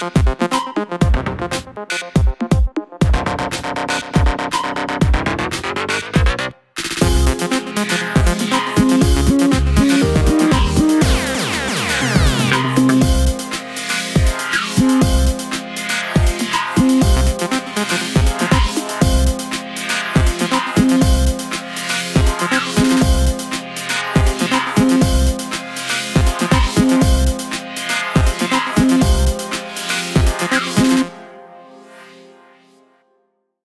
Thank